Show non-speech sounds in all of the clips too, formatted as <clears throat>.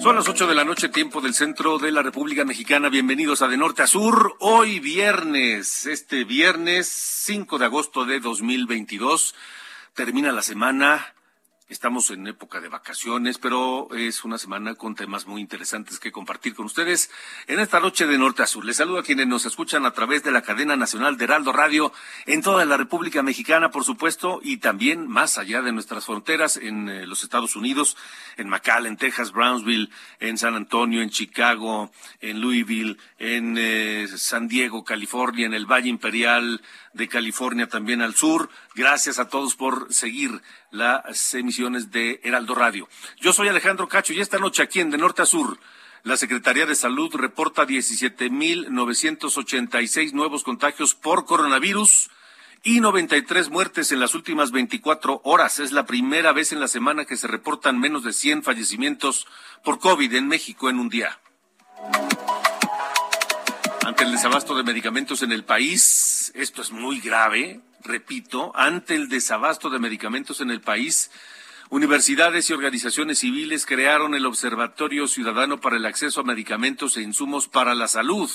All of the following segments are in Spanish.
Son las 8 de la noche, tiempo del centro de la República Mexicana. Bienvenidos a De Norte a Sur. Hoy viernes, este viernes 5 de agosto de 2022, termina la semana Estamos en época de vacaciones, pero es una semana con temas muy interesantes que compartir con ustedes en esta noche de Norte a Sur. Les saludo a quienes nos escuchan a través de la cadena nacional de Heraldo Radio en toda la República Mexicana, por supuesto, y también más allá de nuestras fronteras en eh, los Estados Unidos, en McAllen, Texas, Brownsville, en San Antonio, en Chicago, en Louisville, en eh, San Diego, California, en el Valle Imperial, de California también al sur. Gracias a todos por seguir las emisiones de Heraldo Radio. Yo soy Alejandro Cacho y esta noche aquí en De Norte a Sur. La Secretaría de Salud reporta 17.986 nuevos contagios por coronavirus y 93 muertes en las últimas 24 horas. Es la primera vez en la semana que se reportan menos de 100 fallecimientos por COVID en México en un día. Ante el desabasto de medicamentos en el país, esto es muy grave, repito, ante el desabasto de medicamentos en el país, universidades y organizaciones civiles crearon el Observatorio Ciudadano para el Acceso a Medicamentos e Insumos para la Salud.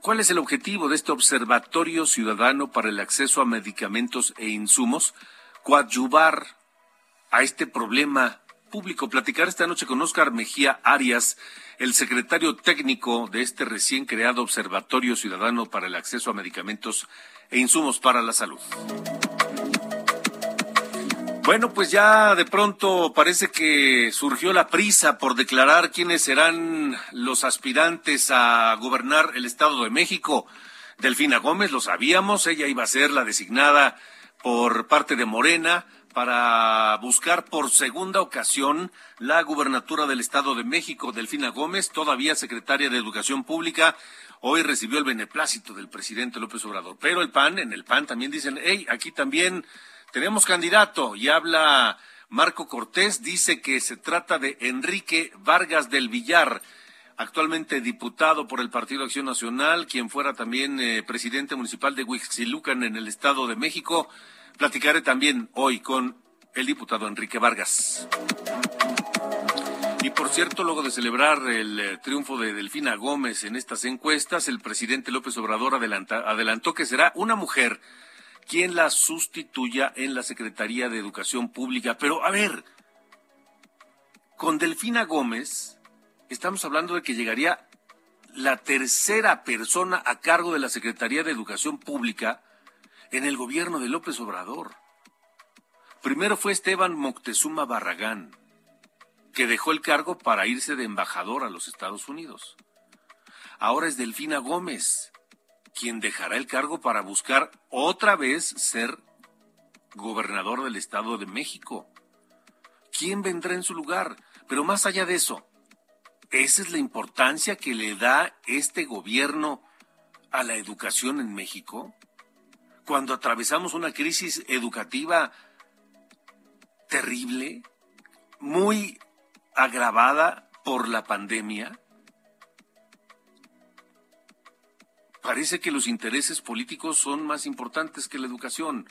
¿Cuál es el objetivo de este Observatorio Ciudadano para el Acceso a Medicamentos e Insumos? Coadyuvar a este problema público. Platicar esta noche con Oscar Mejía Arias, el secretario técnico de este recién creado Observatorio Ciudadano para el Acceso a Medicamentos e Insumos para la Salud. Bueno, pues ya de pronto parece que surgió la prisa por declarar quiénes serán los aspirantes a gobernar el Estado de México. Delfina Gómez, lo sabíamos, ella iba a ser la designada por parte de Morena para buscar por segunda ocasión la gubernatura del Estado de México. Delfina Gómez, todavía secretaria de Educación Pública, hoy recibió el beneplácito del presidente López Obrador. Pero el PAN, en el PAN también dicen, hey, aquí también tenemos candidato. Y habla Marco Cortés, dice que se trata de Enrique Vargas del Villar actualmente diputado por el Partido Acción Nacional, quien fuera también eh, presidente municipal de Huixquilucan en el Estado de México. Platicaré también hoy con el diputado Enrique Vargas. Y por cierto, luego de celebrar el eh, triunfo de Delfina Gómez en estas encuestas, el presidente López Obrador adelantó que será una mujer quien la sustituya en la Secretaría de Educación Pública. Pero, a ver, con Delfina Gómez estamos hablando de que llegaría la tercera persona a cargo de la Secretaría de Educación Pública en el gobierno de López Obrador. Primero fue Esteban Moctezuma Barragán, que dejó el cargo para irse de embajador a los Estados Unidos. Ahora es Delfina Gómez, quien dejará el cargo para buscar otra vez ser gobernador del Estado de México. ¿Quién vendrá en su lugar? Pero más allá de eso, esa es la importancia que le da este gobierno a la educación en México cuando atravesamos una crisis educativa terrible, muy agravada por la pandemia, parece que los intereses políticos son más importantes que la educación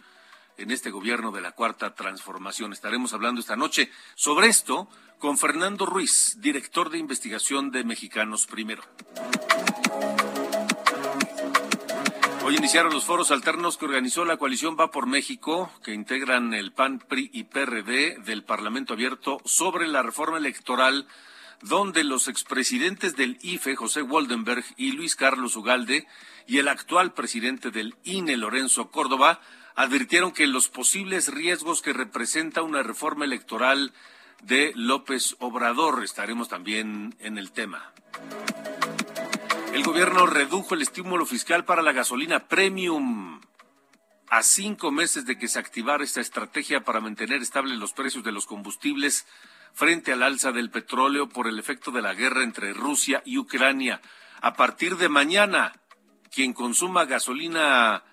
en este gobierno de la Cuarta Transformación. Estaremos hablando esta noche sobre esto con Fernando Ruiz, director de investigación de Mexicanos Primero. Iniciaron los foros alternos que organizó la coalición Va por México, que integran el PAN, PRI y PRD del Parlamento Abierto sobre la reforma electoral donde los expresidentes del IFE, José Waldenberg y Luis Carlos Ugalde, y el actual presidente del INE, Lorenzo Córdoba, advirtieron que los posibles riesgos que representa una reforma electoral de López Obrador. Estaremos también en el tema. El gobierno redujo el estímulo fiscal para la gasolina premium a cinco meses de que se activara esta estrategia para mantener estables los precios de los combustibles frente al alza del petróleo por el efecto de la guerra entre Rusia y Ucrania. A partir de mañana, quien consuma gasolina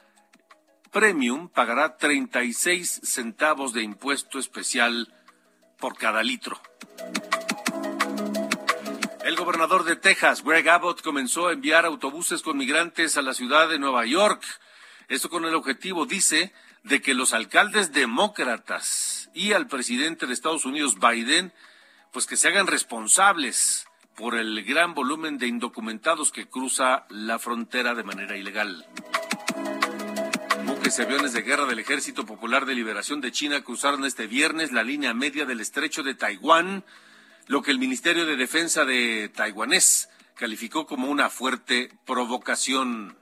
premium pagará 36 centavos de impuesto especial por cada litro. El gobernador de Texas, Greg Abbott, comenzó a enviar autobuses con migrantes a la ciudad de Nueva York. Esto con el objetivo, dice, de que los alcaldes demócratas y al presidente de Estados Unidos, Biden, pues que se hagan responsables por el gran volumen de indocumentados que cruza la frontera de manera ilegal. Buques y aviones de guerra del Ejército Popular de Liberación de China cruzaron este viernes la línea media del estrecho de Taiwán, lo que el Ministerio de Defensa de taiwanés calificó como una fuerte provocación.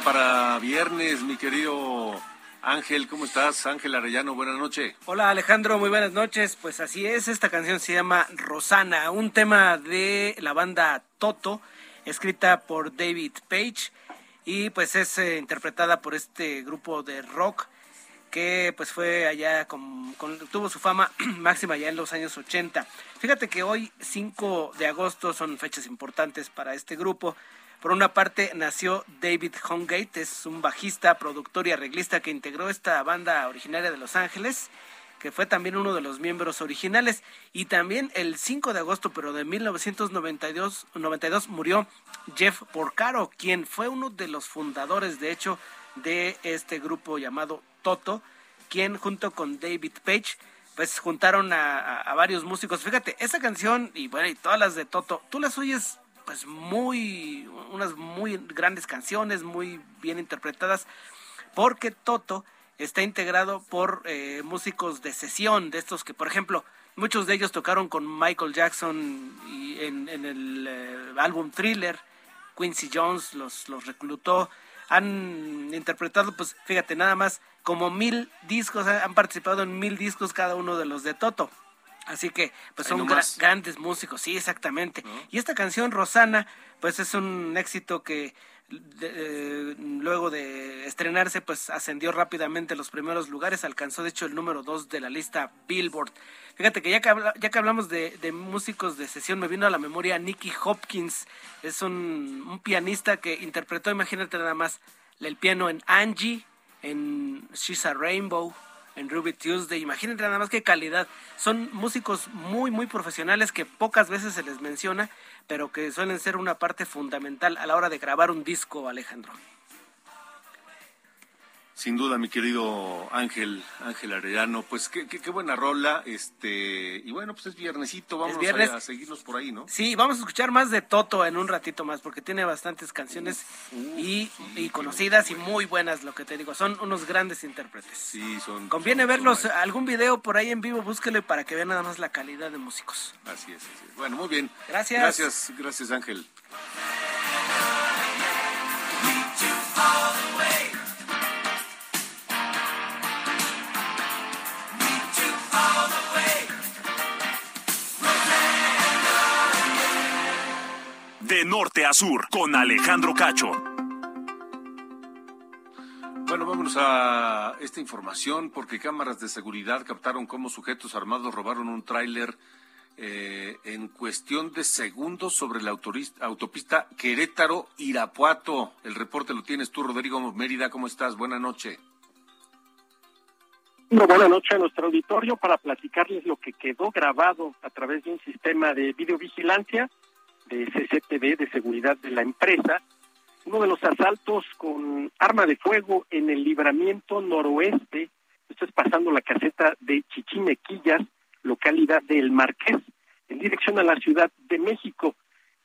Para viernes, mi querido Ángel. ¿Cómo estás? Ángel Arellano, buenas noches. Hola Alejandro, muy buenas noches. Pues así es, esta canción se llama Rosana, un tema de la banda Toto, escrita por David Page y pues es eh, interpretada por este grupo de rock que pues fue allá, con, tuvo su fama <clears throat> máxima ya en los años 80. Fíjate que hoy 5 de agosto son fechas importantes para este grupo por una parte, nació David Hongate, es un bajista, productor y arreglista que integró esta banda originaria de Los Ángeles, que fue también uno de los miembros originales. Y también el 5 de agosto, pero de 1992, 92, murió Jeff Porcaro, quien fue uno de los fundadores, de hecho, de este grupo llamado Toto, quien junto con David Page, pues juntaron a, a varios músicos. Fíjate, esa canción y bueno, y todas las de Toto, tú las oyes pues muy, unas muy grandes canciones, muy bien interpretadas, porque Toto está integrado por eh, músicos de sesión, de estos que, por ejemplo, muchos de ellos tocaron con Michael Jackson y en, el eh, álbum Thriller, Quincy Jones los, los reclutó, han interpretado, pues fíjate, nada más como mil discos, han participado en mil discos cada uno de los de Toto. Así que, pues son grandes músicos, sí, exactamente. Y esta canción, Rosana, pues es un éxito que eh, luego de estrenarse, pues ascendió rápidamente los primeros lugares, alcanzó de hecho el número dos de la lista Billboard. Fíjate que ya que, ya que hablamos de, músicos de sesión, me vino a la memoria Nicky Hopkins, es un, un pianista que interpretó, imagínate nada más, el piano en Angie, en She's a Rainbow, en Ruby Tuesday. Imagínense nada más qué calidad. Son músicos muy, muy profesionales que pocas veces se les menciona, pero que suelen ser una parte fundamental a la hora de grabar un disco, Alejandro. Sin duda, mi querido Ángel, Ángel Arellano, pues qué, qué, buena rola, este, y bueno, pues es viernesito, vamos A, seguirnos por ahí, ¿no? Sí, vamos a escuchar más de Toto en un ratito más, porque tiene bastantes canciones y, conocidas y muy buenas, lo que te digo, son unos grandes intérpretes. Sí, son. Conviene verlos, algún video por ahí en vivo, búsquele para que vean nada más la calidad de músicos. Así es, así es. Bueno, muy bien. Gracias. Gracias, gracias Ángel. De norte a sur con Alejandro Cacho. Bueno, vámonos a esta información porque cámaras de seguridad captaron cómo sujetos armados robaron un tráiler eh, en cuestión de segundos sobre la autopista Querétaro-Irapuato. El reporte lo tienes tú, Rodrigo Mérida. ¿Cómo estás? Buenas noches. Buenas noches a nuestro auditorio para platicarles lo que quedó grabado a través de un sistema de videovigilancia de CCTV de seguridad de la empresa uno de los asaltos con arma de fuego en el libramiento noroeste, esto es pasando la caseta de Chichimequillas, localidad del Marqués, en dirección a la Ciudad de México.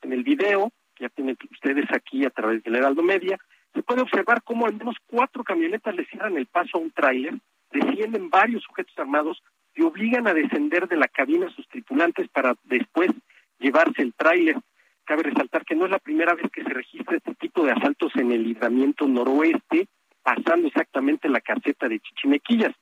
En el video, ya tienen ustedes aquí a través del Heraldo Media, se puede observar cómo al menos cuatro camionetas le cierran el paso a un tráiler, descienden varios sujetos armados y obligan a descender de la cabina a sus tripulantes para después llevarse el tráiler. Cabe resaltar que no es la primera vez que se registra este tipo de asaltos en el libramiento noroeste, pasando exactamente la caseta de Chichimequillas.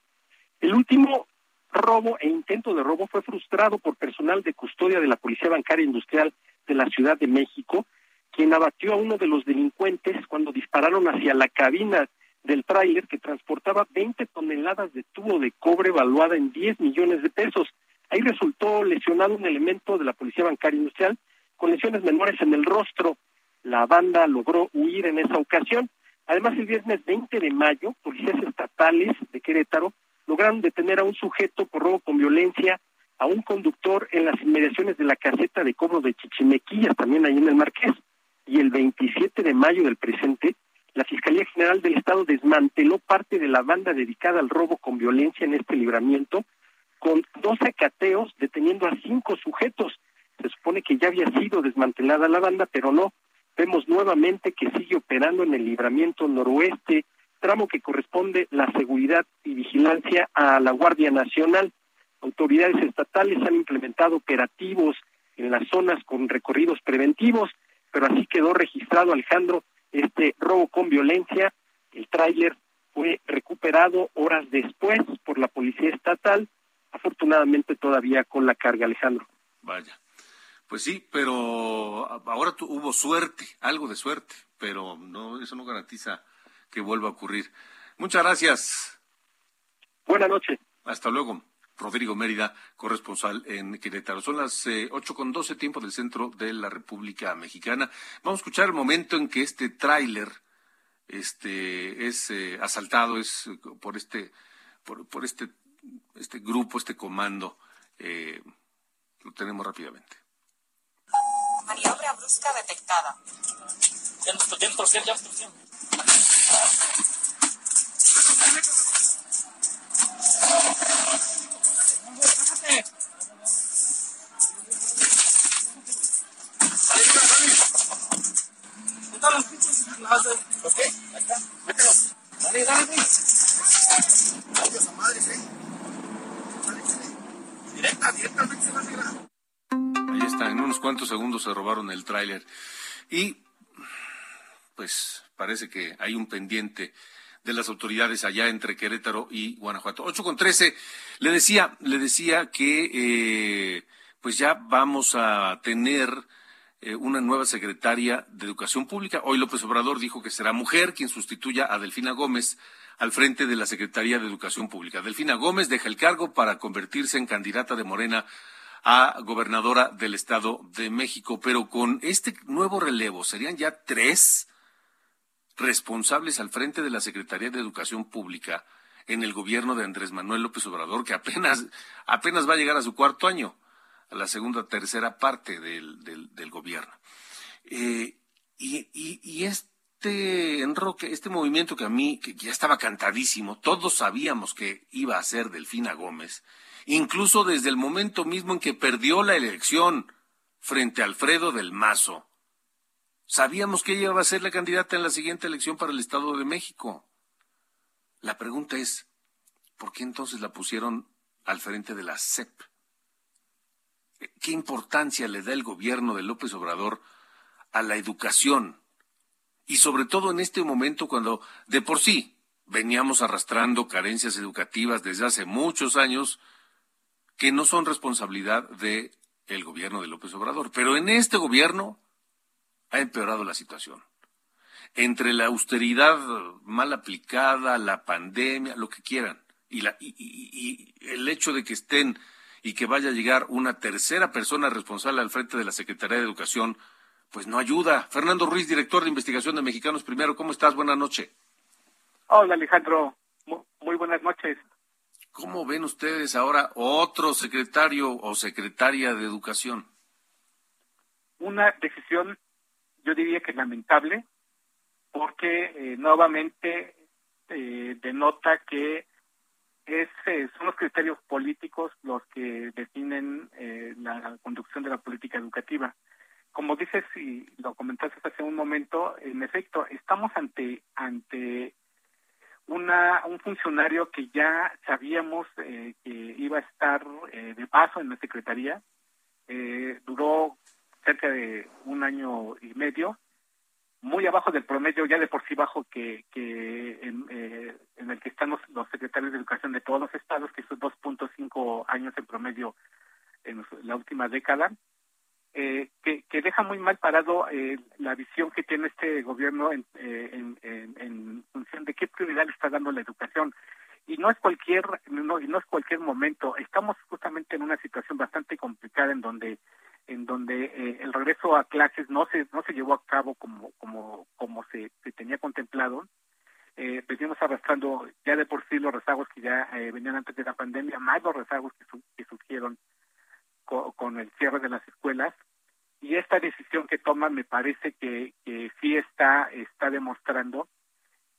El último robo e intento de robo fue frustrado por personal de custodia de la Policía Bancaria Industrial de la Ciudad de México, quien abatió a uno de los delincuentes cuando dispararon hacia la cabina del tráiler que transportaba 20 toneladas de tubo de cobre valuada en 10 millones de pesos. Ahí resultó lesionado un elemento de la Policía Bancaria Industrial con lesiones menores en el rostro. La banda logró huir en esa ocasión. Además, el viernes 20 de mayo, policías estatales de Querétaro lograron detener a un sujeto por robo con violencia a un conductor en las inmediaciones de la caseta de cobro de Chichimequillas, también ahí en el Marqués. Y el 27 de mayo del presente, la Fiscalía General del Estado desmanteló parte de la banda dedicada al robo con violencia en este libramiento, con 12 cateos deteniendo a cinco sujetos se supone que ya había sido desmantelada la banda, pero no. Vemos nuevamente que sigue operando en el libramiento noroeste, tramo que corresponde la seguridad y vigilancia a la Guardia Nacional. Autoridades estatales han implementado operativos en las zonas con recorridos preventivos, pero así quedó registrado, Alejandro, este robo con violencia. El tráiler fue recuperado horas después por la Policía Estatal, afortunadamente todavía con la carga, Alejandro. Vaya. Pues sí, pero ahora hubo suerte, algo de suerte, pero no, eso no garantiza que vuelva a ocurrir. Muchas gracias. Buenas noches. Hasta luego. Rodrigo Mérida, corresponsal en Querétaro. Son las eh, ocho con doce tiempo del centro de la República Mexicana. Vamos a escuchar el momento en que este tráiler este, es eh, asaltado, es eh, por este, por, por, este, este grupo, este comando. lo tenemos rápidamente. Brusca detectada. Ok, ahí está, mételo. Dale, dale, güey. Adiós a madre, eh. Directa, directamente se va a en unos cuantos segundos se robaron el tráiler. Y pues parece que hay un pendiente de las autoridades allá entre Querétaro y Guanajuato. 8 con 13. Le decía, le decía que eh, pues ya vamos a tener eh, una nueva secretaria de Educación Pública. Hoy López Obrador dijo que será mujer quien sustituya a Delfina Gómez al frente de la Secretaría de Educación Pública. Delfina Gómez deja el cargo para convertirse en candidata de Morena a gobernadora del Estado de México. Pero con este nuevo relevo, serían ya tres responsables al frente de la Secretaría de Educación Pública en el gobierno de Andrés Manuel López Obrador, que apenas, apenas va a llegar a su cuarto año, a la segunda, tercera parte del, del, gobierno. Eh, y, y, este enroque, este movimiento que a mí, que ya estaba cantadísimo, todos sabíamos que iba a ser Delfina Gómez, incluso desde el momento mismo en que perdió la elección frente a Alfredo del Mazo. Sabíamos que ella iba a ser la candidata en la siguiente elección para el Estado de México. La pregunta es, ¿por qué entonces la pusieron al frente de la CEP? ¿Qué importancia le da el gobierno de López Obrador a la educación? Y sobre todo en este momento cuando de por sí veníamos arrastrando carencias educativas desde hace muchos años que no son responsabilidad del el gobierno de López Obrador. Pero en este gobierno ha empeorado la situación. entre la austeridad mal aplicada, la pandemia, lo que quieran, y, la, y, y, el hecho de que estén y que vaya a llegar una tercera persona responsable al frente de la Secretaría de Educación, pues no ayuda. Fernando Ruiz, director de investigación de Mexicanos Primero, ¿cómo estás? Buenas noches. Hola Alejandro, muy buenas noches. ¿Cómo ven ustedes ahora otro secretario o secretaria de Educación? Una decisión, yo diría que lamentable, porque eh, nuevamente eh, denota que es, eh, son los criterios políticos los que definen la conducción de la política educativa. Como dices y lo comentaste hace un momento, en efecto, estamos ante ante una, un funcionario que ya sabíamos que iba a estar de paso en la Secretaría. duró cerca de un año y medio muy abajo del promedio, ya de por sí bajo que, que en, eh, el que están los, secretarios de educación de todos los estados, que son 2.5 años en promedio en la última década, eh, que, que deja muy mal parado eh, la visión que tiene este gobierno en, en, en, función de qué prioridad le está dando la educación. Y no es cualquier, no, no es cualquier momento. Estamos justamente en una situación bastante complicada en donde en donde eh, el regreso a clases no se no se llevó a cabo como como como se, se tenía contemplado eh, venimos arrastrando ya de por sí los rezagos que ya eh, venían antes de la pandemia más los rezagos que, que surgieron con el cierre de las escuelas. Y esta decisión que toman me parece que, que sí está está demostrando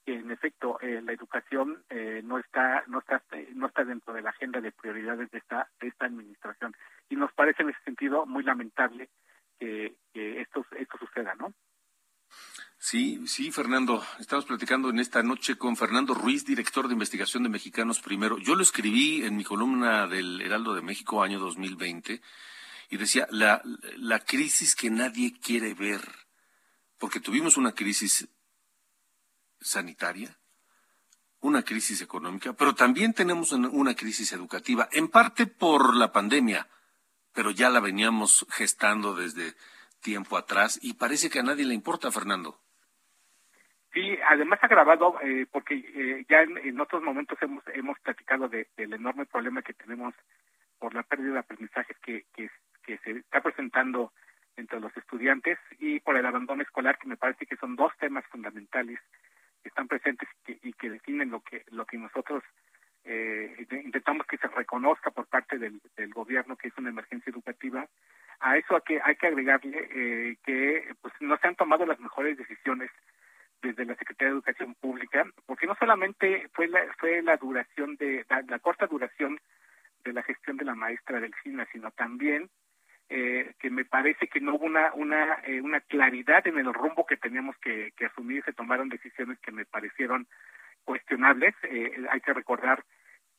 que en efecto eh, la educación eh, no está no está no está dentro de la agenda de prioridades de esta de esta administración. Y nos parece en ese sentido muy lamentable que, esto esto suceda no Sí, sí, Fernando. Estamos platicando en esta noche con Fernando Ruiz, director de investigación de Mexicanos Primero. Yo lo escribí en mi columna del Heraldo de México, año 2020, y decía, la, la crisis que nadie quiere ver, porque tuvimos una crisis sanitaria, una crisis económica, pero también tenemos una crisis educativa, en parte por la pandemia, pero ya la veníamos gestando desde tiempo atrás y parece que a nadie le importa, Fernando. Sí, además agravado eh, porque eh, ya en, otros momentos hemos hemos platicado del enorme problema que tenemos por la pérdida de aprendizajes que, que, que se está presentando entre los estudiantes y por el abandono escolar, que me parece que son dos temas fundamentales que están presentes y que, definen lo que lo que nosotros eh, intentamos que se reconozca por parte del, gobierno que es una emergencia educativa. A eso hay que hay que agregarle eh, que pues no se han tomado las mejores decisiones desde la Secretaría de Educación Pública porque no solamente fue la fue la duración de la, corta duración de la gestión de la maestra del CINA sino también eh, que me parece que no hubo una una eh, una claridad en el rumbo que teníamos que, asumir se tomaron decisiones que me parecieron cuestionables. Eh, hay que recordar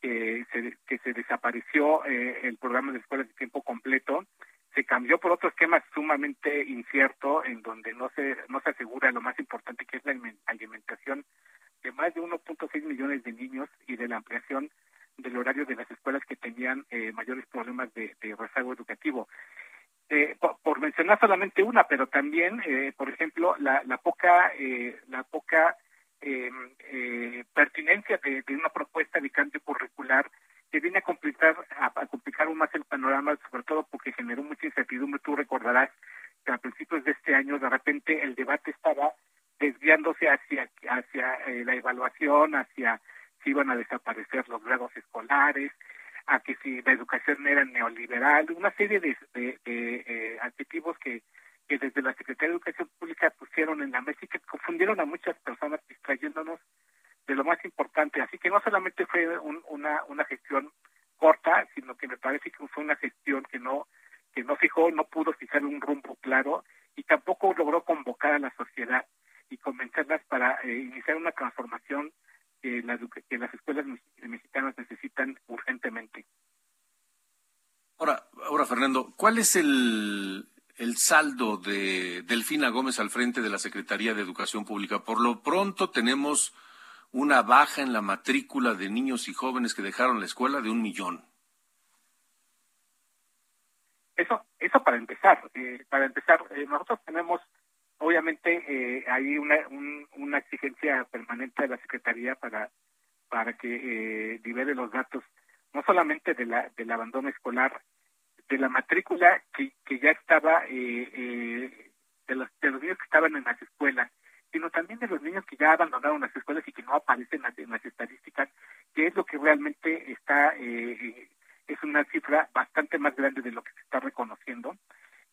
se, que se desapareció el programa de escuelas de tiempo completo se cambió por otro esquema sumamente incierto en donde no se no se asegura lo más importante que es la alimentación de más de 1.6 millones de niños y de la ampliación del horario de las escuelas que tenían mayores problemas de, rezago educativo. Eh, por, mencionar solamente una, pero también, eh, por ejemplo, la, la poca, eh, la poca em, pertinencia de, una propuesta de cambio curricular que viene a complicar, a, complicar aún más el panorama, sobre todo porque generó mucha incertidumbre. Tú recordarás que a principios de este año, de repente, el debate estaba desviándose hacia, hacia la evaluación, hacia si iban a desaparecer los grados escolares, a que si la educación era neoliberal, una serie de, de, eh, adjetivos que, que desde la Secretaría de Educación Pública pusieron en la mesa y que confundieron a muchas personas distrayéndonos de lo más importante. Así que no solamente fue una, una gestión corta, sino que me parece que fue una gestión que no que no fijó, no pudo fijar un rumbo claro y tampoco logró convocar a la sociedad y convencerlas para eh, iniciar una transformación que, que las escuelas mexicanas necesitan urgentemente. Ahora, ahora Fernando, ¿cuál es el, el saldo de Delfina Gómez al frente de la Secretaría de Educación Pública? Por lo pronto tenemos una baja en la matrícula de niños y jóvenes que dejaron la escuela de un millón. Eso, eso para empezar. Eh, para empezar, eh, nosotros tenemos obviamente eh, hay una, una exigencia permanente de la Secretaría para, para que eh, libere los datos, no solamente de la, del abandono escolar, de la matrícula que, que ya estaba, eh, eh, de, los, de los niños que estaban en las escuelas, sino también de los niños que ya abandonaron las escuelas y que no aparecen en las, estadísticas, que es lo que realmente está, eh, es una cifra bastante más grande de lo que se está reconociendo,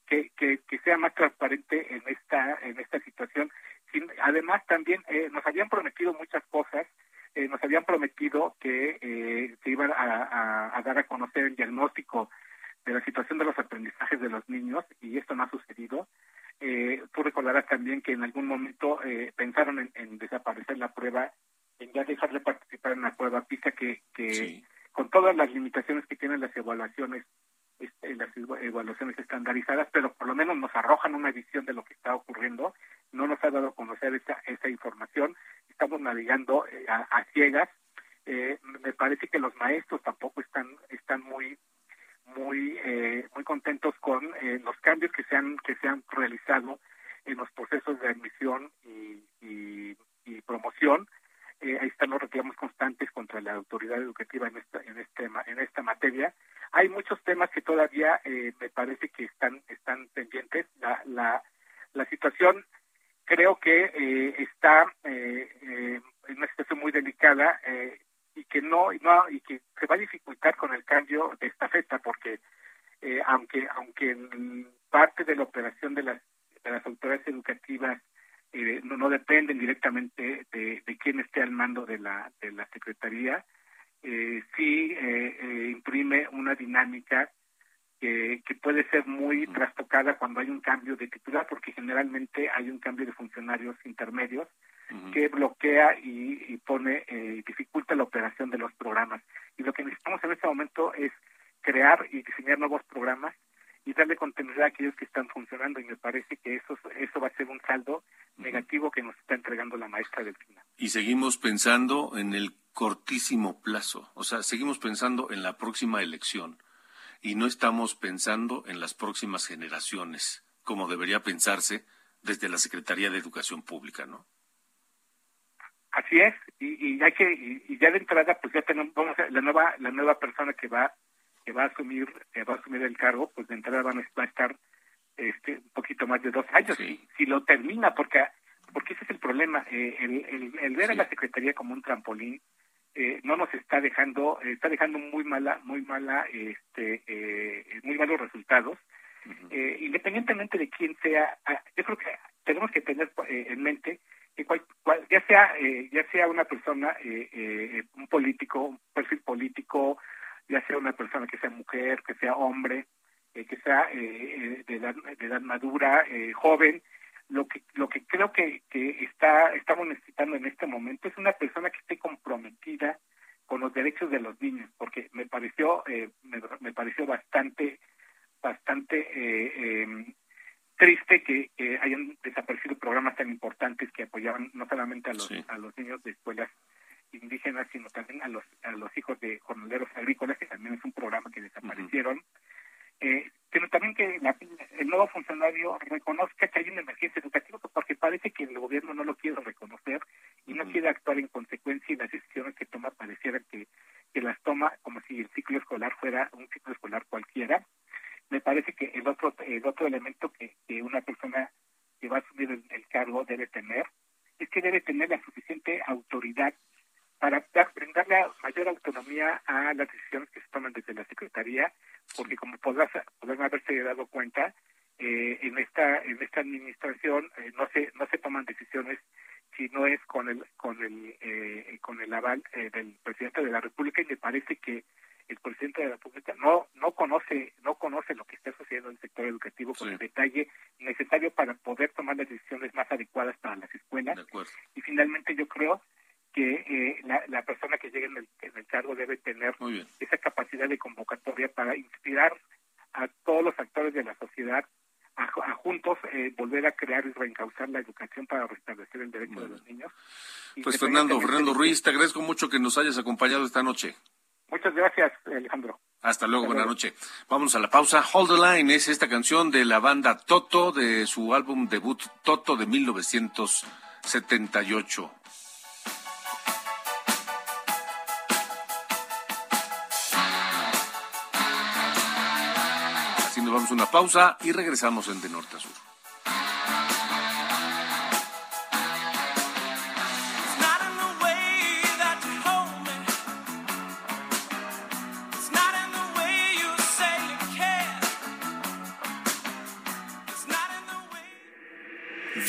que, que, que sea más transparente en esta, en esta situación. además, también eh, nos habían prometido muchas cosas, eh, nos habían prometido que eh, se iban a, a dar a conocer el diagnóstico de la situación de los aprendizajes de los niños y esto no ha sucedido. Eh, tú recordarás también que en algún momento eh, pensaron en, desaparecer la prueba, en ya dejar de participar en la prueba PISA, que, que con todas las limitaciones que tienen las evaluaciones, este, las evaluaciones estandarizadas, pero por lo menos nos arrojan una visión de lo que está ocurriendo. No nos ha dado a conocer esa, esa información. Estamos navegando eh, a, ciegas. me parece que los maestros tampoco están están muy muy eh, muy contentos con eh, los cambios que se han que se han realizado en los procesos de admisión y, y, promoción. Eh, ahí están los reclamos constantes contra la autoridad educativa en esta en este en esta materia. Hay muchos temas que todavía me parece que están están pendientes. La la, la situación creo que está en una situación muy delicada y que no, no y que se va a dificultar con el cambio de esta fecha porque eh, aunque aunque parte de la operación de las de las autoridades educativas eh, no, no dependen directamente de, de quién esté al mando de la de la secretaría eh, sí eh, eh, imprime una dinámica que, que puede ser muy trastocada cuando hay un cambio de titular porque generalmente hay un cambio de funcionarios intermedios que bloquea y, pone, eh, dificulta la operación de los programas. Y lo que necesitamos en este momento es crear y diseñar nuevos programas y darle continuidad a aquellos que están funcionando y me parece que eso eso va a ser un saldo negativo que nos está entregando la maestra del final. Y seguimos pensando en el cortísimo plazo, o sea, seguimos pensando en la próxima elección y no estamos pensando en las próximas generaciones, como debería pensarse desde la Secretaría de Educación Pública, ¿no? Así es, y, y hay que y, ya de entrada pues ya tenemos vamos a, la nueva la nueva persona que va que va a asumir que va a asumir el cargo pues de entrada van a, estar este un poquito más de dos años si, lo termina porque porque ese es el problema eh, el, el, ver a la secretaría como un trampolín eh, no nos está dejando está dejando muy mala muy mala este eh, muy malos resultados. Eh, independientemente de quién sea ah, yo creo que tenemos que tener eh, en mente ya sea eh, ya sea una persona eh, eh, un político un perfil político ya sea una persona que sea mujer que sea hombre que sea de edad, de edad madura joven lo que lo que creo que, que está estamos necesitando en este momento es una persona que esté comprometida con los derechos de los niños porque me pareció me, me, pareció bastante bastante em, triste que, hayan desaparecido programas tan importantes que apoyaban no solamente a los a los niños de escuelas indígenas sino también a los a los hijos de jornaleros agrícolas que también es un programa que desaparecieron. Eh, pero también que el nuevo funcionario reconozca que hay una emergencia educativa porque parece que el gobierno no lo quiere reconocer y no quiere actuar en consecuencia y las decisiones que toma pareciera que, que las toma como si el ciclo escolar fuera un ciclo escolar cualquiera me parece que el otro el otro elemento que, una persona que va a asumir el, cargo debe tener es que debe tener la suficiente autoridad para dar, brindarle mayor autonomía a las decisiones que se toman desde la secretaría porque como podrás podrán haberse dado cuenta eh, en esta en esta administración eh, no se no se toman decisiones si no es con el con el eh, con el aval del presidente de la república y me parece que el presidente de la República no no conoce lo que está sucediendo en el sector educativo con el detalle necesario para poder tomar las decisiones más adecuadas para las escuelas y finalmente yo creo que eh, la, la, persona que llegue en el, en el cargo debe tener esa capacidad de convocatoria para inspirar a todos los actores de la sociedad a, juntos eh, volver a crear y reencauzar la educación para restablecer el derecho de los niños. pues Fernando, Fernando Ruiz, te agradezco mucho que nos hayas acompañado esta noche. Muchas gracias, Alejandro. Hasta luego, buenas noches. Vamos a la pausa. Hold the Line es esta canción de la banda Toto de su álbum debut Toto de 1978. Así nos vamos a una pausa y regresamos en De Norte a Sur.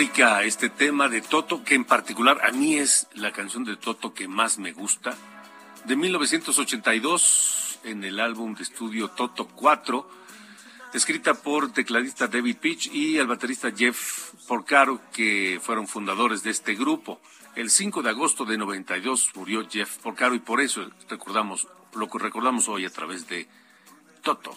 África, este tema de Toto, que en particular a mí es la canción de Toto que más me gusta. De 1982, en el álbum de estudio Toto 4, escrita por tecladista David Peach y el baterista Jeff Porcaro, que fueron fundadores de este grupo. El 5 de agosto de 92 murió Jeff Porcaro y por eso recordamos lo que recordamos hoy a través de Toto.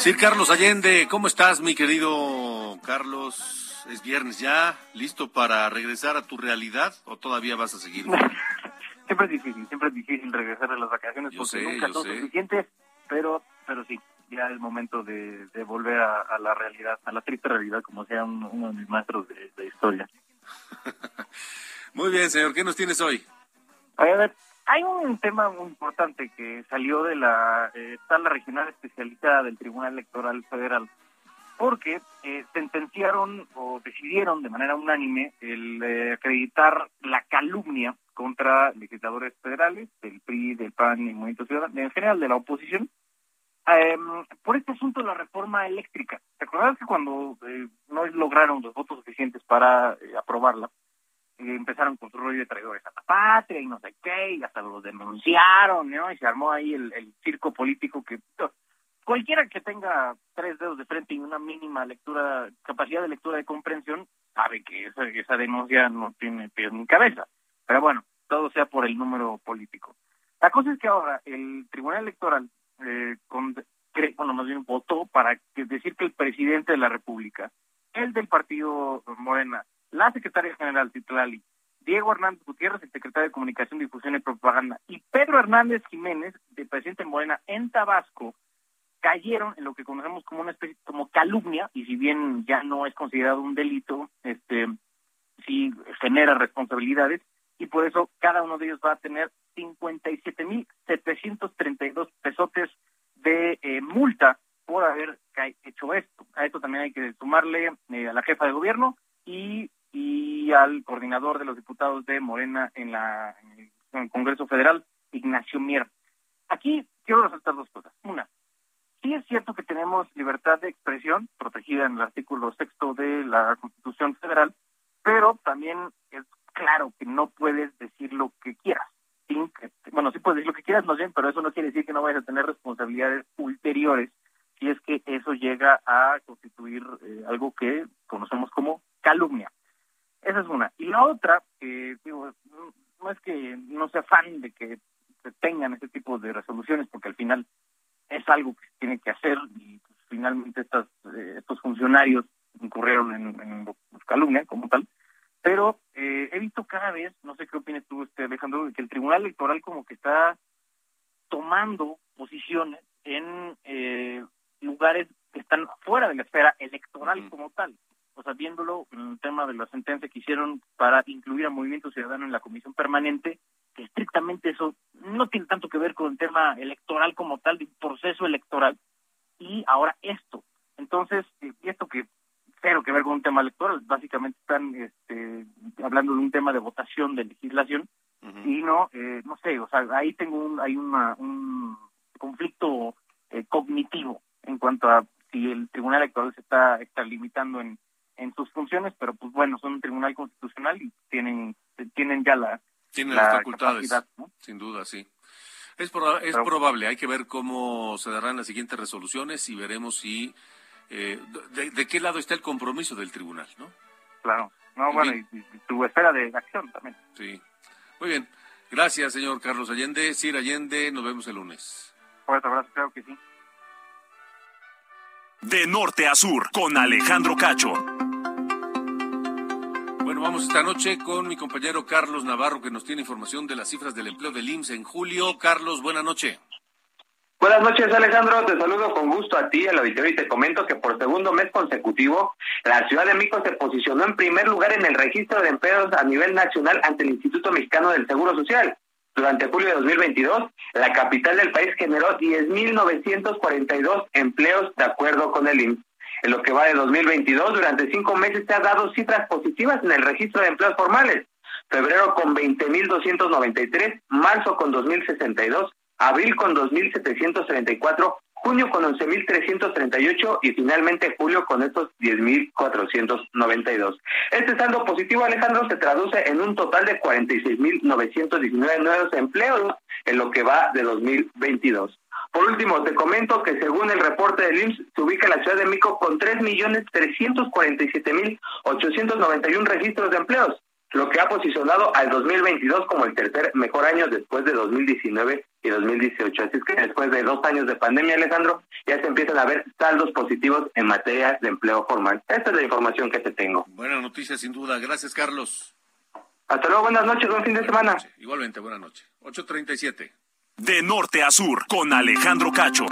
Sir Carlos Allende, ¿cómo estás, mi querido Carlos? Es viernes ya, ¿listo para regresar a tu realidad o todavía vas a seguir? <laughs> siempre es difícil, siempre es difícil regresar a las vacaciones Yo porque sé, nunca son sé. suficientes, pero, pero sí, ya es momento de, de volver a, a la realidad, a la triste realidad, como sea un- uno de mis maestros de, de historia. <laughs> Muy bien, señor, ¿qué nos tienes hoy? A ver, hay un tema muy importante que salió de la eh, sala regional especializada del Tribunal Electoral Federal, porque eh, sentenciaron o decidieron de manera unánime el eh, acreditar la calumnia contra legisladores federales del PRI, del PAN y Movimiento Ciudadano, en general de la oposición, eh, por este asunto de la reforma eléctrica. ¿Te acuerdas que cuando eh, no lograron los votos suficientes para aprobarla, empezaron con su rollo de traidores a la patria y no sé qué, y hasta los denunciaron, ¿no? Y se armó ahí el, circo político que cualquiera que tenga tres dedos de frente y una mínima lectura, capacidad de lectura de comprensión, sabe que esa, esa denuncia no tiene pies ni cabeza. Pero bueno, todo sea por el número político. La cosa es que ahora el Tribunal Electoral, eh, con, cre- bueno, más bien votó para que- decir que el presidente de la República, el del partido Morena, la secretaria general Titlali, Diego Hernández Gutiérrez, el secretario de Comunicación, Difusión y Propaganda, y Pedro Hernández Jiménez, del presidente Morena en Tabasco, cayeron en lo que conocemos como una especie como calumnia, y si bien ya no es considerado un delito, este sí genera responsabilidades, y por eso cada uno de ellos va a tener 57.732 pesotes de eh, multa por haber hecho esto. A esto también hay que sumarle eh, a la jefa de gobierno y, y al coordinador de los diputados de Morena en, la, el Congreso Federal, Ignacio Mier. Aquí quiero resaltar dos cosas. Una, sí es cierto que tenemos libertad de expresión protegida en el artículo sexto de la Constitución Federal, pero también es claro que no puedes decir lo que quieras. bueno, sí puedes decir lo que quieras, no bien, pero eso no quiere decir que no vayas a tener responsabilidades ulteriores si es que eso llega a constituir eh, algo que conocemos como calumnia. Esa es una. Y la otra, eh, digo, no es que no sea fan de que se tengan este tipo de resoluciones, porque al final es algo que se tiene que hacer y pues, finalmente estas, eh, estos funcionarios incurrieron en, en, calumnia como tal, pero eh, he visto cada vez, no sé qué opinas tú, este, Alejandro, que el Tribunal Electoral como que está tomando posiciones en eh, lugares que están fuera de la esfera electoral como tal. O sea, viéndolo en el tema de la sentencia que hicieron para incluir a Movimiento Ciudadano en la comisión permanente, que estrictamente eso no tiene tanto que ver con el tema electoral como tal, de un proceso electoral, y ahora esto. Entonces, eh, esto que cero que ver con un tema electoral, básicamente están este, hablando de un tema de votación de legislación, y no, eh, no sé, o sea, ahí tengo un, hay una, un conflicto eh, cognitivo en cuanto a si el Tribunal Electoral se está, está limitando en, en sus funciones, pero pues bueno, son un tribunal constitucional y tienen, tienen ya la, tienen las facultades, sin duda, sí. Es, es probable, hay que ver cómo se darán las siguientes resoluciones y veremos si eh, de, qué lado está el compromiso del tribunal, ¿no? Claro, no, bueno, y, tu espera de acción también. Sí, muy bien. Gracias, señor Carlos Allende. Sir Allende, nos vemos el lunes. Fuerte abrazo, creo que sí. De norte a sur, con Alejandro Cacho. Bueno, vamos esta noche con mi compañero Carlos Navarro, que nos tiene información de las cifras del empleo del IMSS en julio. Carlos, buena noche. Buenas noches, Alejandro. Te saludo con gusto a ti, al auditorio, y te comento que por segundo mes consecutivo, la Ciudad de México se posicionó en primer lugar en el registro de empleos a nivel nacional ante el Instituto Mexicano del Seguro Social. Durante julio de 2022, la capital del país generó 10.942 empleos de acuerdo con el IMSS. En lo que va de 2022, durante cinco meses se han dado cifras positivas en el registro de empleos formales. Febrero con 20.293, marzo con 2.062, abril con 2.734, junio con 11.338 y finalmente julio con estos 10.492. Este saldo positivo, Alejandro, se traduce en un total de 46.919 nuevos empleos en lo que va de 2022. Por último, te comento que según el reporte del IMSS, se ubica la Ciudad de México con 3.347.891 registros de empleos, lo que ha posicionado al 2022 como el tercer mejor año después de 2019 y 2018. Así es que después de dos años de pandemia, Alejandro, ya se empiezan a ver saldos positivos en materia de empleo formal. Esta es la información que te tengo. Buena noticia, sin duda. Gracias, Carlos. Hasta luego, buenas noches, buen fin de semana. Igualmente, buenas noches. 837. De norte a sur, con Alejandro Cacho.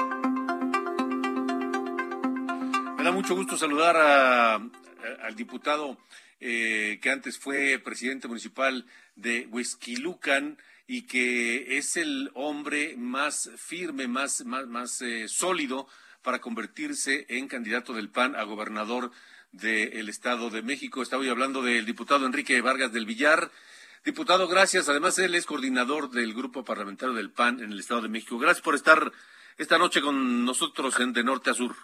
Me da mucho gusto saludar a, al diputado eh, que antes fue presidente municipal de Huesquilucan y que es el hombre más firme, más, más, más eh, sólido para convertirse en candidato del PAN a gobernador del Estado de México. Estaba hoy hablando del diputado Enrique Vargas del Villar. Diputado, gracias. Además, él es coordinador del grupo parlamentario del PAN en el Estado de México. Gracias por estar esta noche con nosotros en De Norte a Sur.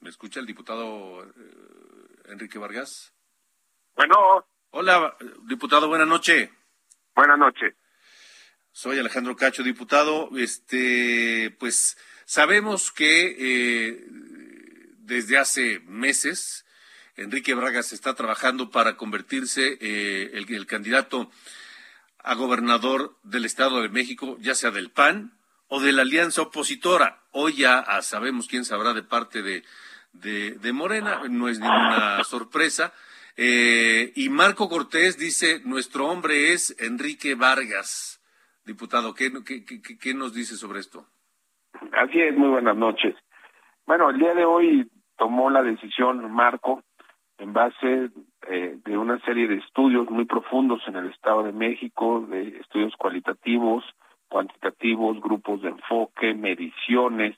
¿Me escucha el diputado eh, Enrique Vargas? Bueno. Hola, diputado, buena noche. Buenas noches. Soy Alejandro Cacho, diputado. Este, pues sabemos que eh, desde hace meses Enrique Vargas está trabajando para convertirse eh, el, candidato a gobernador del Estado de México, ya sea del PAN o de la alianza opositora. Hoy ya sabemos quién sabrá de parte de, de, de Morena, no es ninguna sorpresa. Eh, y Marco Cortés dice, nuestro hombre es Enrique Vargas. Diputado, ¿qué, qué, qué, qué nos dice sobre esto? Así es, muy buenas noches. Bueno, el día de hoy tomó la decisión Marco en base eh, de una serie de estudios muy profundos en el Estado de México, de estudios cualitativos, cuantitativos, grupos de enfoque, mediciones,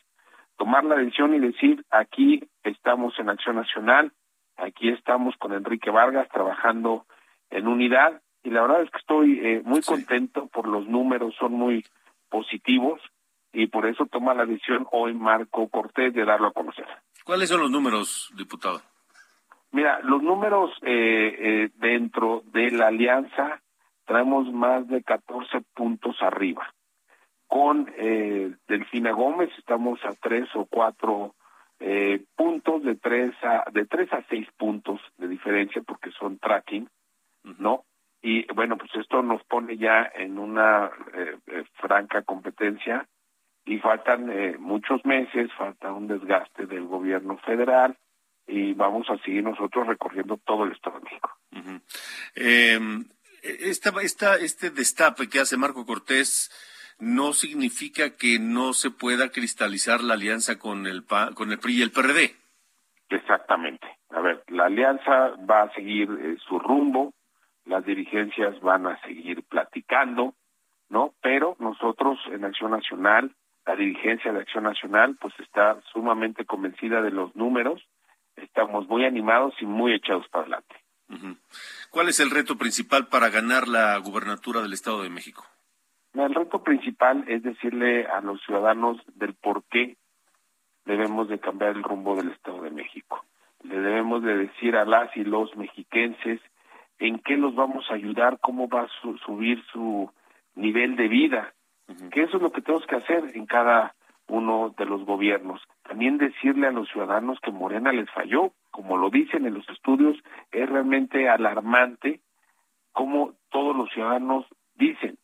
tomar la decisión y decir, aquí estamos en Acción Nacional, aquí estamos con Enrique Vargas trabajando en unidad. Y la verdad es que estoy eh, muy contento por los números, son muy positivos y por eso toma la decisión hoy Marco Cortés de darlo a conocer. ¿Cuáles son los números, diputado? Mira, los números eh, eh, dentro de la alianza traemos más de 14 puntos arriba. Con eh, Delfina Gómez estamos a tres o cuatro eh, puntos de tres a de tres a seis puntos de diferencia porque son tracking, ¿no? Y bueno, pues esto nos pone ya en una eh, eh, franca competencia y faltan eh, muchos meses, falta un desgaste del gobierno federal y vamos a seguir nosotros recorriendo todo el Estado de México. Eh, esta, esta, este destape que hace Marco Cortés no significa que no se pueda cristalizar la alianza con el, PA, con el PRI y el PRD. Exactamente. A ver, la alianza va a seguir eh, su rumbo, las dirigencias van a seguir platicando, ¿no? Pero nosotros en Acción Nacional, la dirigencia de Acción Nacional, pues está sumamente convencida de los números, estamos muy animados y muy echados para adelante. ¿Cuál es el reto principal para ganar la gubernatura del Estado de México? El reto principal es decirle a los ciudadanos del por qué debemos de cambiar el rumbo del Estado de México. Le debemos de decir a las y los mexiquenses en qué los vamos a ayudar, cómo va a su- subir su nivel de vida, que eso es lo que tenemos que hacer en cada uno de los gobiernos. También decirle a los ciudadanos que Morena les falló, como lo dicen en los estudios, es realmente alarmante cómo todos los ciudadanos dicen,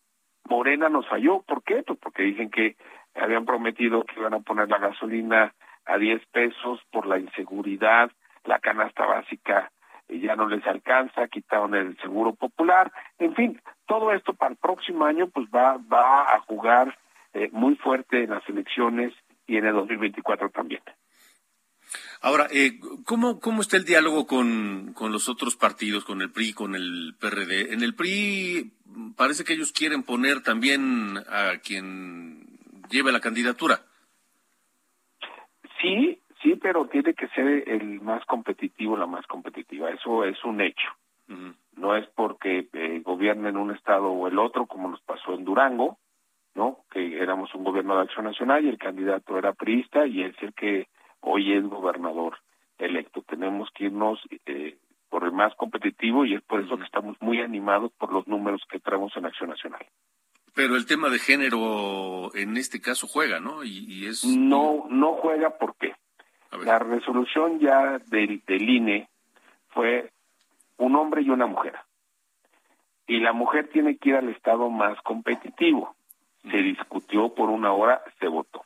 Morena nos falló, ¿por qué? Pues porque dicen que habían prometido que iban a poner la gasolina a 10 pesos por la inseguridad, la canasta básica ya no les alcanza, quitaron el seguro popular, en fin, todo esto para el próximo año pues va, va a jugar eh, muy fuerte en las elecciones y en el 2024 también. Ahora, eh, ¿cómo, ¿cómo está el diálogo con, con los otros partidos, con el PRI, con el PRD? En el PRI parece que ellos quieren poner también a quien lleve la candidatura. Sí, sí, pero tiene que ser el más competitivo, la más competitiva. Eso es un hecho. No es porque eh, gobiernen un estado o el otro, como nos pasó en Durango, ¿no? Que éramos un gobierno de acción nacional y el candidato era priista y es el que hoy es gobernador electo. Tenemos que irnos eh, por el más competitivo y es por eso que estamos muy animados por los números que traemos en Acción Nacional. Pero el tema de género en este caso juega, ¿no? Y, y es... No, no juega ¿por qué? La resolución ya del, del INE fue un hombre y una mujer. Y la mujer tiene que ir al estado más competitivo. Se discutió por una hora, se votó.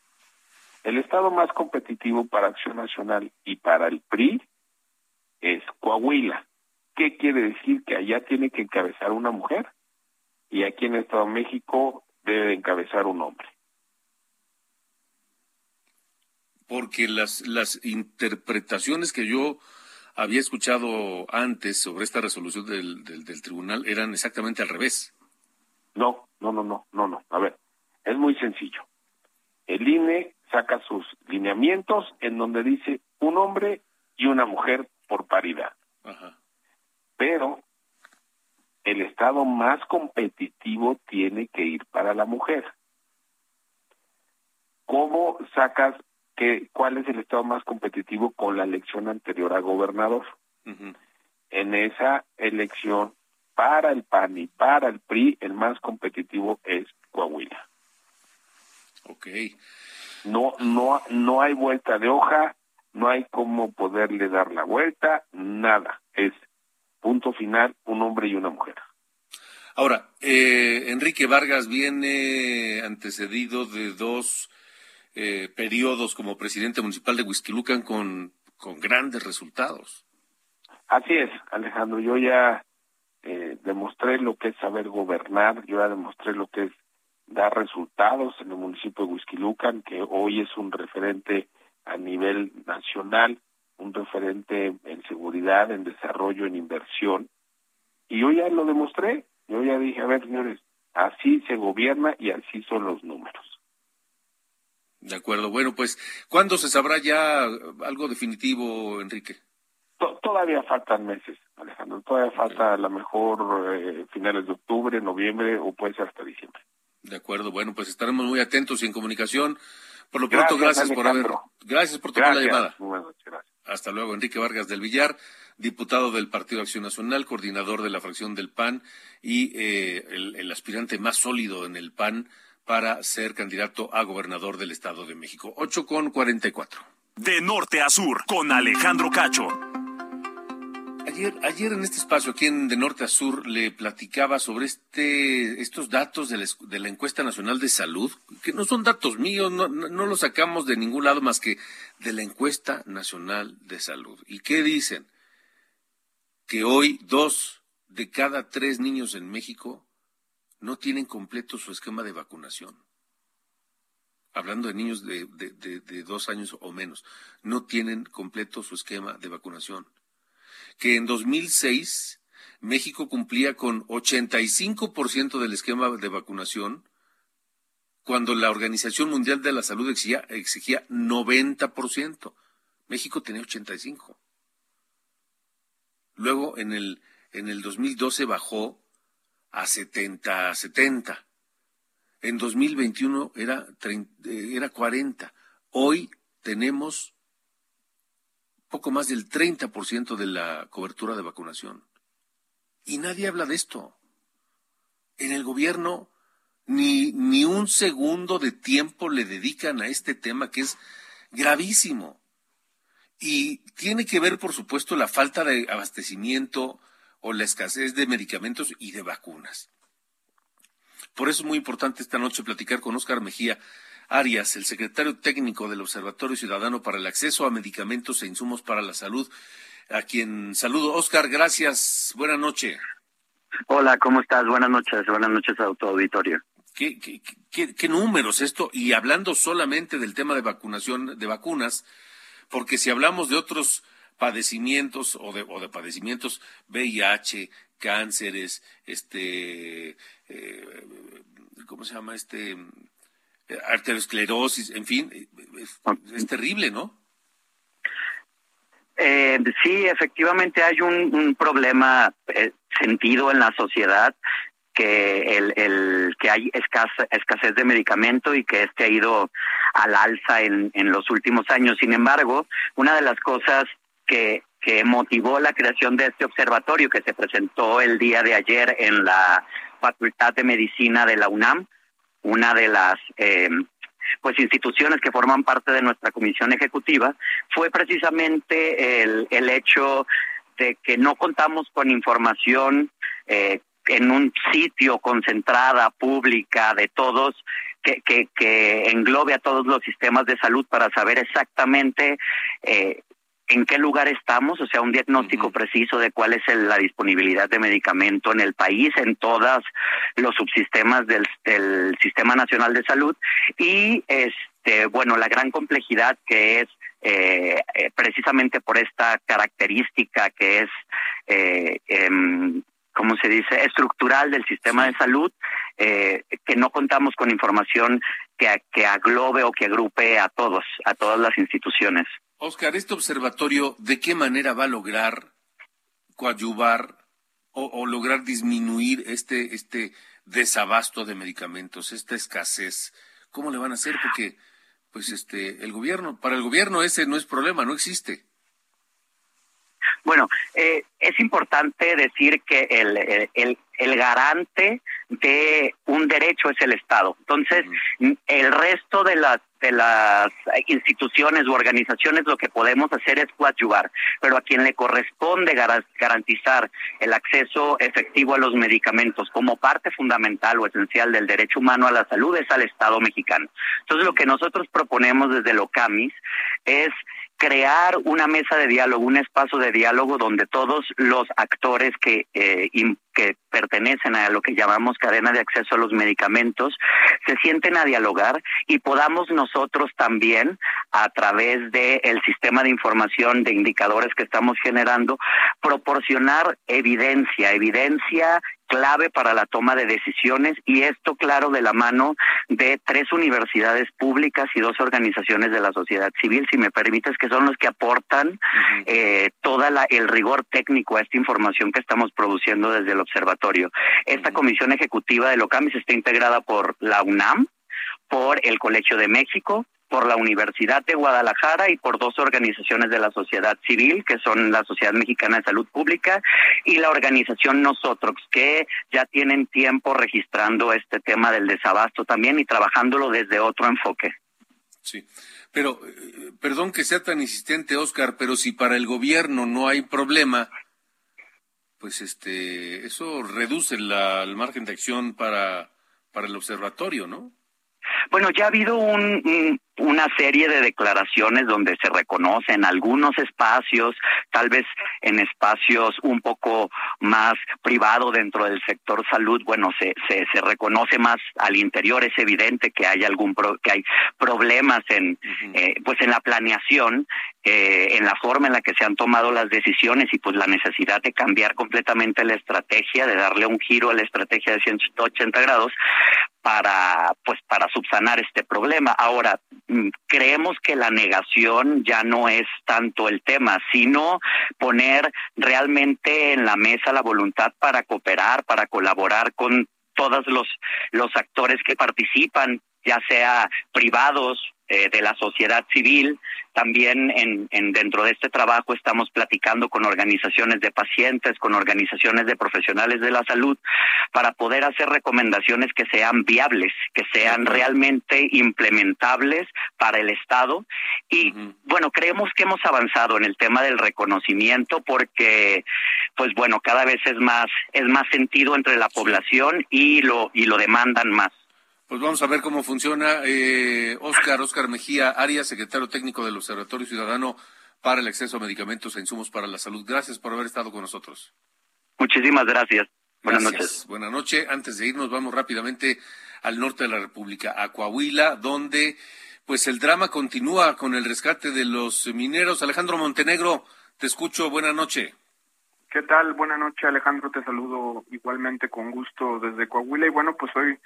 El estado más competitivo para Acción Nacional y para el PRI es Coahuila. ¿Qué quiere decir? Que allá tiene que encabezar una mujer y aquí en el Estado de México debe de encabezar un hombre. Porque las, las interpretaciones que yo había escuchado antes sobre esta resolución del, del, del tribunal eran exactamente al revés. No, no, no, no, no, no. A ver, es muy sencillo. El INE saca sus lineamientos en donde dice un hombre y una mujer por paridad. Pero el estado más competitivo tiene que ir para la mujer. ¿Cómo sacas que cuál es el estado más competitivo con la elección anterior a gobernador? En esa elección para el PAN y para el PRI el más competitivo es Coahuila. Ok. No no no hay vuelta de hoja, no hay cómo poderle dar la vuelta, nada. Es punto final un hombre y una mujer. Ahora, eh, Enrique Vargas viene antecedido de dos eh, periodos como presidente municipal de Huizquilucan con, con grandes resultados. Así es, Alejandro. Yo ya eh, demostré lo que es saber gobernar, yo ya demostré lo que es dar resultados en el municipio de Huizquilucan, que hoy es un referente a nivel nacional, un referente en seguridad, en desarrollo, en inversión. Y yo ya lo demostré. Yo ya dije, a ver, señores, así se gobierna y así son los números. De acuerdo. Bueno, pues, ¿cuándo se sabrá ya algo definitivo, Enrique? todavía faltan meses, Alejandro. Todavía falta a lo mejor eh, finales de octubre, noviembre o puede ser hasta diciembre. De acuerdo. Bueno, pues estaremos muy atentos y en comunicación. Por lo pronto, gracias, por haber. Gracias por tomar la llamada. Hasta luego, Enrique Vargas del Villar, diputado del Partido Acción Nacional, coordinador de la fracción del PAN y eh, el, el aspirante más sólido en el PAN para ser candidato a gobernador del Estado de México. 8 con 44. De norte a sur, con Alejandro Cacho. Ayer, ayer en este espacio, aquí en De Norte a Sur, le platicaba sobre este, estos datos de la, de la encuesta nacional de salud, que no son datos míos, no, no los sacamos de ningún lado más que de la encuesta nacional de salud. ¿Y qué dicen? Que hoy dos de cada tres niños en México no tienen completo su esquema de vacunación. Hablando de niños de, dos años o menos, no tienen completo su esquema de vacunación. Que en 2006 México cumplía con 85% del esquema de vacunación, cuando la Organización Mundial de la Salud exigía, exigía 90%. México tenía 85%. Luego, en el, en el 2012 bajó a 70, a 70. En 2021 era, 30, era 40. Hoy tenemos poco más del 30% de la cobertura de vacunación. Y nadie habla de esto. En el gobierno ni, ni un segundo de tiempo le dedican a este tema que es gravísimo. Y tiene que ver, por supuesto, la falta de abastecimiento, o la escasez de medicamentos y de vacunas. Por eso es muy importante esta noche platicar con Óscar Mejía Arias, el secretario técnico del Observatorio Ciudadano para el Acceso a Medicamentos e Insumos para la Salud, a quien saludo. Óscar, gracias. Buenas noches. Hola, ¿cómo estás? Buenas noches. Buenas noches a tu auditorio. ¿Qué, qué, qué, qué números esto? Y hablando solamente del tema de vacunación, de vacunas, porque si hablamos de otros padecimientos o de, o de padecimientos VIH, cánceres, este, eh, ¿cómo se llama? Este, eh, arteriosclerosis, en fin, es, terrible, ¿no? Eh, sí, efectivamente hay un, problema eh, sentido en la sociedad que el, el que hay escasez, escasez de medicamento y que este ha ido al alza en, en los últimos años. Sin embargo, una de las cosas que, que motivó la creación de este observatorio que se presentó el día de ayer en la Facultad de Medicina de la UNAM, una de las eh, pues instituciones que forman parte de nuestra comisión ejecutiva, fue precisamente el, el hecho de que no contamos con información eh, en un sitio concentrada, pública, de todos, que, que, que, englobe a todos los sistemas de salud para saber exactamente eh, en qué lugar estamos, o sea, un diagnóstico preciso de cuál es la disponibilidad de medicamento en el país, en todos los subsistemas del, Sistema Nacional de Salud y, este, bueno, la gran complejidad que es eh, eh, precisamente por esta característica que es eh, em, ¿cómo se dice?, estructural del sistema de salud, eh, que no contamos con información que, que aglobe o que agrupe a todos, a todas las instituciones. Oscar, ¿este observatorio de qué manera va a lograr coadyuvar o, lograr disminuir este, este desabasto de medicamentos, esta escasez? ¿Cómo le van a hacer? Porque, pues, este, el gobierno, para el gobierno ese no es problema, no existe. Bueno, eh, es importante decir que el, el, el garante de un derecho es el Estado. Entonces, el resto de las de las instituciones u organizaciones lo que podemos hacer es coadyuvar, pero a quien le corresponde garantizar el acceso efectivo a los medicamentos como parte fundamental o esencial del derecho humano a la salud es al Estado mexicano. Entonces, lo que nosotros proponemos desde el OCAMIS es crear una mesa de diálogo, un espacio de diálogo donde todos los actores que, eh, que pertenecen a lo que llamamos cadena de acceso a los medicamentos se sienten a dialogar y podamos nosotros también, a través del el sistema de información de indicadores que estamos generando, proporcionar evidencia, evidencia clave para la toma de decisiones y esto claro de la mano de tres universidades públicas y dos organizaciones de la sociedad civil, si me permites, que son los que aportan eh, toda la, el rigor técnico a esta información que estamos produciendo desde el observatorio. Esta comisión ejecutiva de LOCAMIS está integrada por la UNAM, por el Colegio de México, por la Universidad de Guadalajara y por dos organizaciones de la sociedad civil, que son la Sociedad Mexicana de Salud Pública y la organización Nosotros, que ya tienen tiempo registrando este tema del desabasto también y trabajándolo desde otro enfoque. Sí, pero eh, perdón que sea tan insistente, Oscar, pero si para el gobierno no hay problema, pues este, eso reduce la, el margen de acción para, para el observatorio, ¿no? Bueno, ya ha habido un, una serie de declaraciones donde se reconocen algunos espacios, tal vez en espacios un poco más privado dentro del sector salud, bueno, se, se, se reconoce más al interior, es evidente que hay algún que hay problemas en eh, pues en la planeación, eh, en la forma en la que se han tomado las decisiones y pues la necesidad de cambiar completamente la estrategia, de darle un giro a la estrategia de 180 grados para pues para subsanar este problema. Ahora, creemos que la negación ya no es tanto el tema, sino poner realmente en la mesa la voluntad para cooperar, para colaborar con todos los, los actores que participan, ya sea privados, de la sociedad civil. También en, en, dentro de este trabajo estamos platicando con organizaciones de pacientes, con organizaciones de profesionales de la salud, para poder hacer recomendaciones que sean viables, que sean realmente implementables para el Estado. Y bueno, creemos que hemos avanzado en el tema del reconocimiento porque, pues bueno, cada vez es más, es más sentido entre la población y lo, y lo demandan más. Pues vamos a ver cómo funciona. Eh, Oscar, Oscar Mejía, Arias, secretario técnico del Observatorio Ciudadano para el acceso a medicamentos e insumos para la salud. Gracias por haber estado con nosotros. Muchísimas gracias. Buenas noches. Buenas noches. Antes de irnos, vamos rápidamente al norte de la República, a Coahuila, donde pues el drama continúa con el rescate de los mineros. Alejandro Montenegro, te escucho. Buenas noches. ¿Qué tal? Buenas noches, Alejandro. Te saludo igualmente con gusto desde Coahuila. Y bueno, pues hoy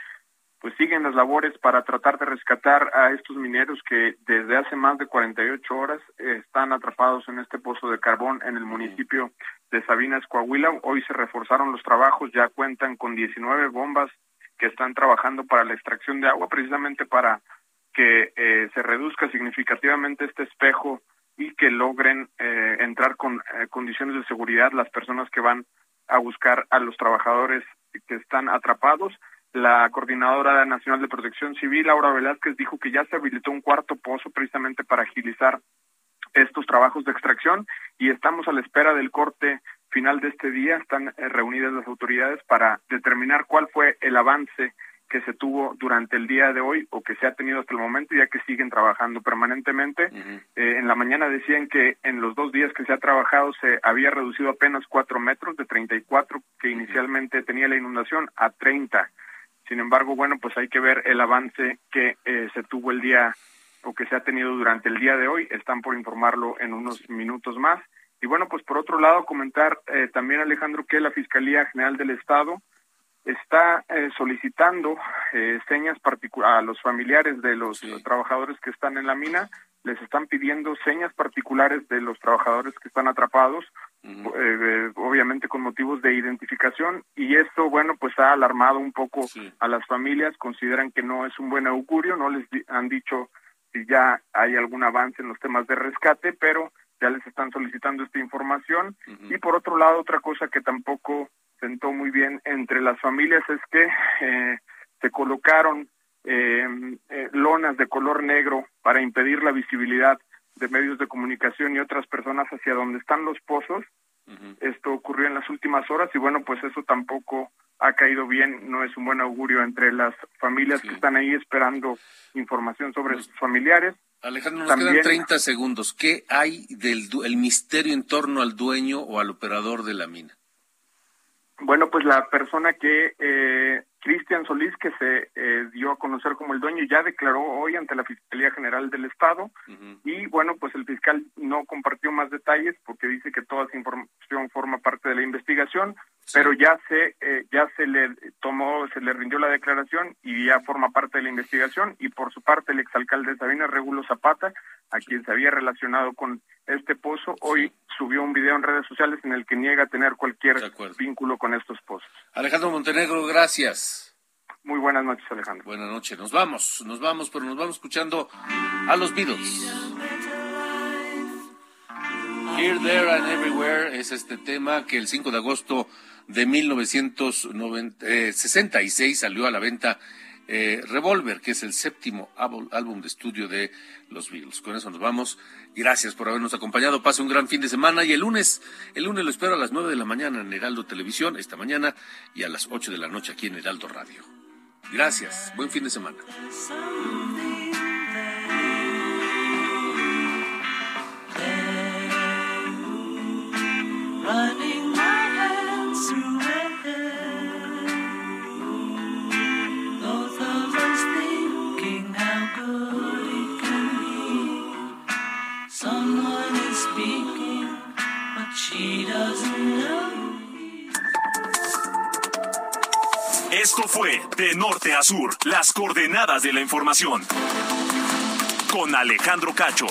pues siguen las labores para tratar de rescatar a estos mineros que desde hace más de 48 horas están atrapados en este pozo de carbón en el municipio de Sabinas, Coahuila. Hoy se reforzaron los trabajos, ya cuentan con 19 bombas que están trabajando para la extracción de agua, precisamente para que eh, se reduzca significativamente este espejo y que logren eh, entrar con eh, condiciones de seguridad las personas que van a buscar a los trabajadores que están atrapados la coordinadora nacional de protección civil, Laura Velázquez, dijo que ya se habilitó un cuarto pozo precisamente para agilizar estos trabajos de extracción y estamos a la espera del corte final de este día. Están eh, reunidas las autoridades para determinar cuál fue el avance que se tuvo durante el día de hoy o que se ha tenido hasta el momento, ya que siguen trabajando permanentemente. Eh, en la mañana decían que en los dos días que se ha trabajado se había reducido apenas cuatro metros de 34 que inicialmente tenía la inundación a 30. Sin embargo, bueno, pues hay que ver el avance que eh, se tuvo el día o que se ha tenido durante el día de hoy. Están por informarlo en unos minutos más. Y bueno, pues por otro lado, comentar eh, también, Alejandro, que la Fiscalía General del Estado está eh, solicitando señas particulares a los familiares de los trabajadores que están en la mina, les están pidiendo señas particulares de los trabajadores que están atrapados eh, obviamente con motivos de identificación y esto bueno pues ha alarmado un poco a las familias consideran que no es un buen augurio no les han dicho si ya hay algún avance en los temas de rescate pero ya les están solicitando esta información. Y por otro lado otra cosa que tampoco sentó muy bien entre las familias es que eh, se colocaron eh, lonas de color negro para impedir la visibilidad de medios de comunicación y otras personas hacia donde están los pozos. Esto ocurrió en las últimas horas y bueno, pues eso tampoco ha caído bien, no es un buen augurio entre las familias que están ahí esperando información sobre sus familiares. Alejandro, nos quedan 30 segundos. ¿Qué hay del el misterio en torno al dueño o al operador de la mina? Bueno, pues la persona que eh, Cristian Solís, que se eh, dio a conocer como el dueño, ya declaró hoy ante la Fiscalía General del Estado. Y bueno, pues el fiscal no compartió más detalles porque dice que toda esa información forma parte de la investigación, pero ya se eh, ya se le tomó, se le rindió la declaración y ya forma parte de la investigación. Y por su parte el exalcalde Sabina Regulo Zapata, a quien se había relacionado con este pozo, hoy subió un video en redes sociales en el que niega tener cualquier vínculo con estos pozos. Alejandro Montenegro, gracias. Muy buenas noches, Alejandro. Buenas noches. Nos vamos, nos vamos, pero nos vamos escuchando a los Beatles. Here, There and Everywhere es este tema que el 5 de agosto de 1966 eh, salió a la venta eh, Revolver, que es el séptimo álbum de estudio de los Beatles. Con eso nos vamos. Gracias por habernos acompañado. Pase un gran fin de semana y el lunes, el lunes lo espero a las 9 de la mañana en Heraldo Televisión, esta mañana, y a las 8 de la noche aquí en Heraldo Radio. Gracias. Buen fin de semana. Esto fue De Norte a Sur, las coordenadas de la información. Con Alejandro Cacho.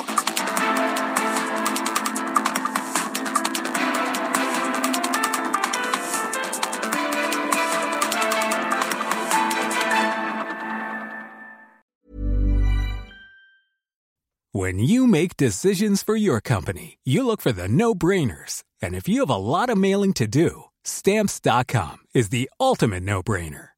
When you make decisions for your company, you look for the no-brainers. And if you have a lot of mailing to do, Stamps.com is the ultimate no brainer.